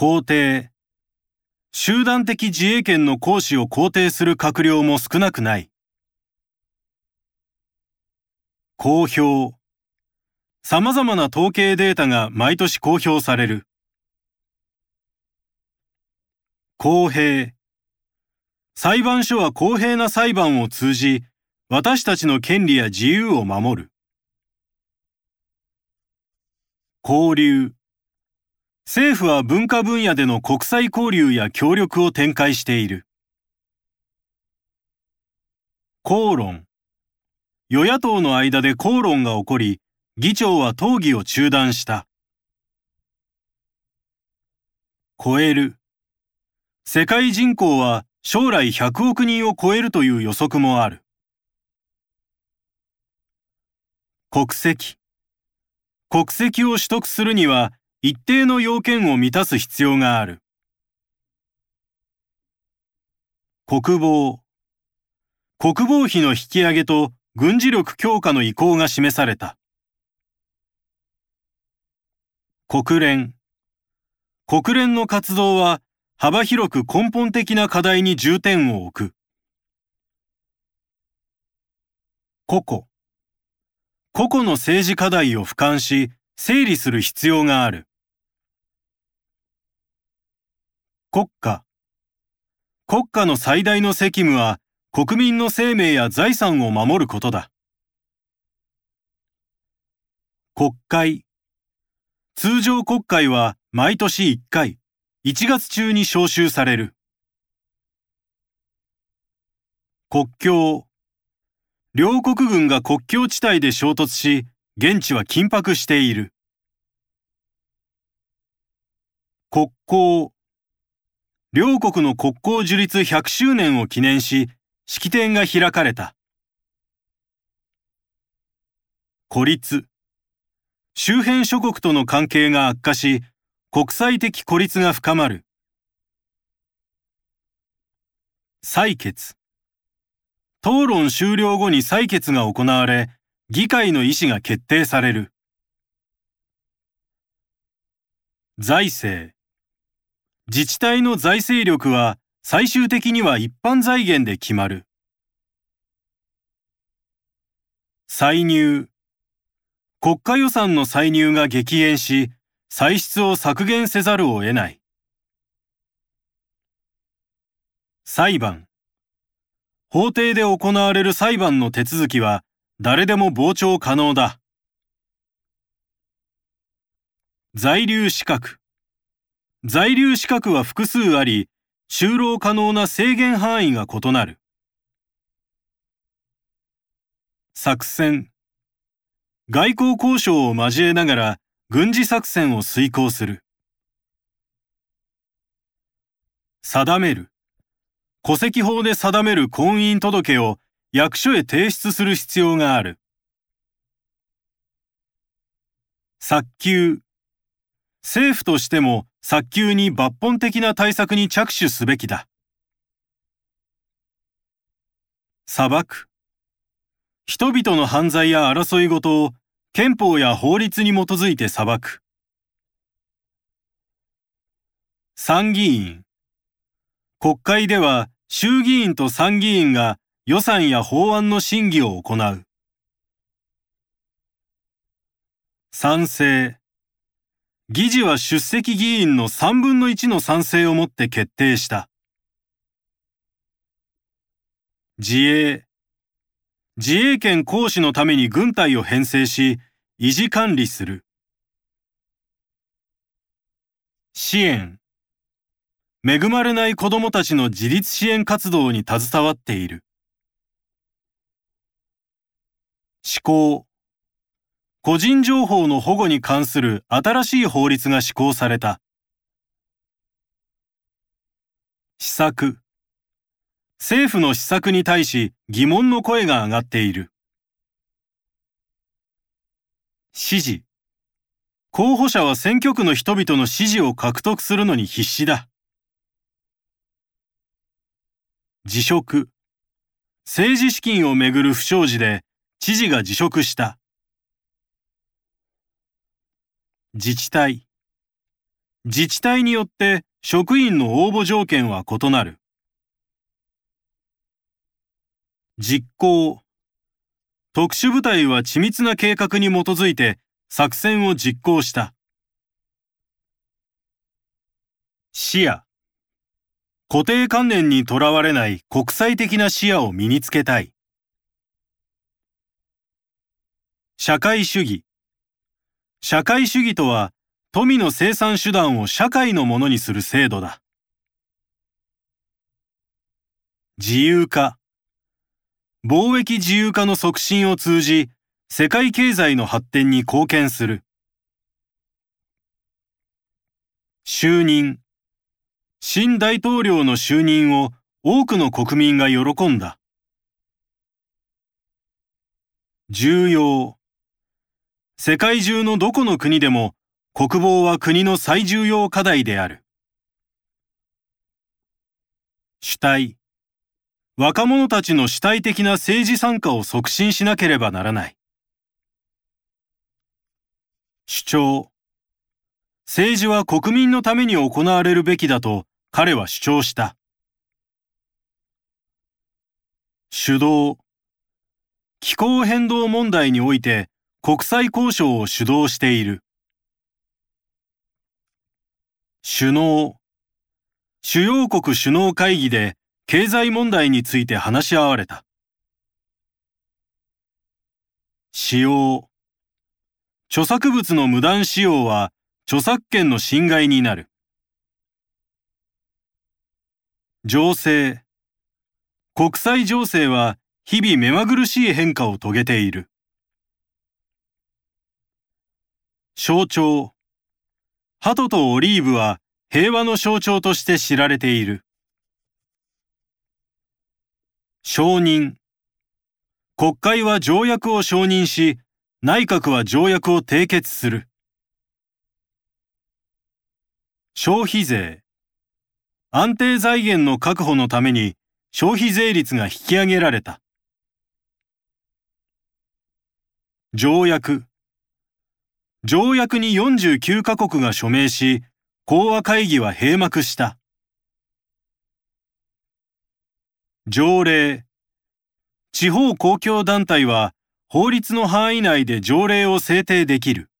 肯定。集団的自衛権の行使を肯定する閣僚も少なくない。公表。様々な統計データが毎年公表される。公平。裁判所は公平な裁判を通じ、私たちの権利や自由を守る。交流。政府は文化分野での国際交流や協力を展開している。口論。与野党の間で口論が起こり、議長は討議を中断した。超える。世界人口は将来100億人を超えるという予測もある。国籍。国籍を取得するには一定の要件を満たす必要がある。国防。国防費の引き上げと軍事力強化の意向が示された。国連。国連の活動は幅広く根本的な課題に重点を置く。個々。個々の政治課題を俯瞰し、整理する必要がある。国家国家の最大の責務は国民の生命や財産を守ることだ。国会通常国会は毎年1回、1月中に召集される。国境両国軍が国境地帯で衝突し、現地は緊迫している。国交両国の国交樹立100周年を記念し、式典が開かれた。孤立。周辺諸国との関係が悪化し、国際的孤立が深まる。採決。討論終了後に採決が行われ、議会の意思が決定される。財政。自治体の財政力は最終的には一般財源で決まる。歳入。国家予算の歳入が激減し、歳出を削減せざるを得ない。裁判。法廷で行われる裁判の手続きは誰でも傍聴可能だ。在留資格。在留資格は複数あり、就労可能な制限範囲が異なる。作戦。外交交渉を交えながら軍事作戦を遂行する。定める。戸籍法で定める婚姻届を役所へ提出する必要がある。早急。政府としても早急に抜本的な対策に着手すべきだ。裁く。人々の犯罪や争いごとを憲法や法律に基づいて裁く。参議院。国会では衆議院と参議院が予算や法案の審議を行う。賛成。議事は出席議員の3分の1の賛成をもって決定した。自衛。自衛権行使のために軍隊を編成し、維持管理する。支援。恵まれない子供たちの自立支援活動に携わっている。施行。個人情報の保護に関する新しい法律が施行された。施策。政府の施策に対し疑問の声が上がっている。支持。候補者は選挙区の人々の支持を獲得するのに必死だ。辞職。政治資金をめぐる不祥事で知事が辞職した。自治体自治体によって職員の応募条件は異なる。実行。特殊部隊は緻密な計画に基づいて作戦を実行した。視野。固定観念にとらわれない国際的な視野を身につけたい。社会主義。社会主義とは、富の生産手段を社会のものにする制度だ。自由化。貿易自由化の促進を通じ、世界経済の発展に貢献する。就任。新大統領の就任を多くの国民が喜んだ。重要。世界中のどこの国でも国防は国の最重要課題である。主体。若者たちの主体的な政治参加を促進しなければならない。主張。政治は国民のために行われるべきだと彼は主張した。主導。気候変動問題において国際交渉を主導している。首脳。主要国首脳会議で経済問題について話し合われた。使用。著作物の無断使用は著作権の侵害になる。情勢。国際情勢は日々目まぐるしい変化を遂げている。象徴。鳩とオリーブは平和の象徴として知られている。承認。国会は条約を承認し、内閣は条約を締結する。消費税。安定財源の確保のために消費税率が引き上げられた。条約。条約に49カ国が署名し、講和会議は閉幕した。条例。地方公共団体は法律の範囲内で条例を制定できる。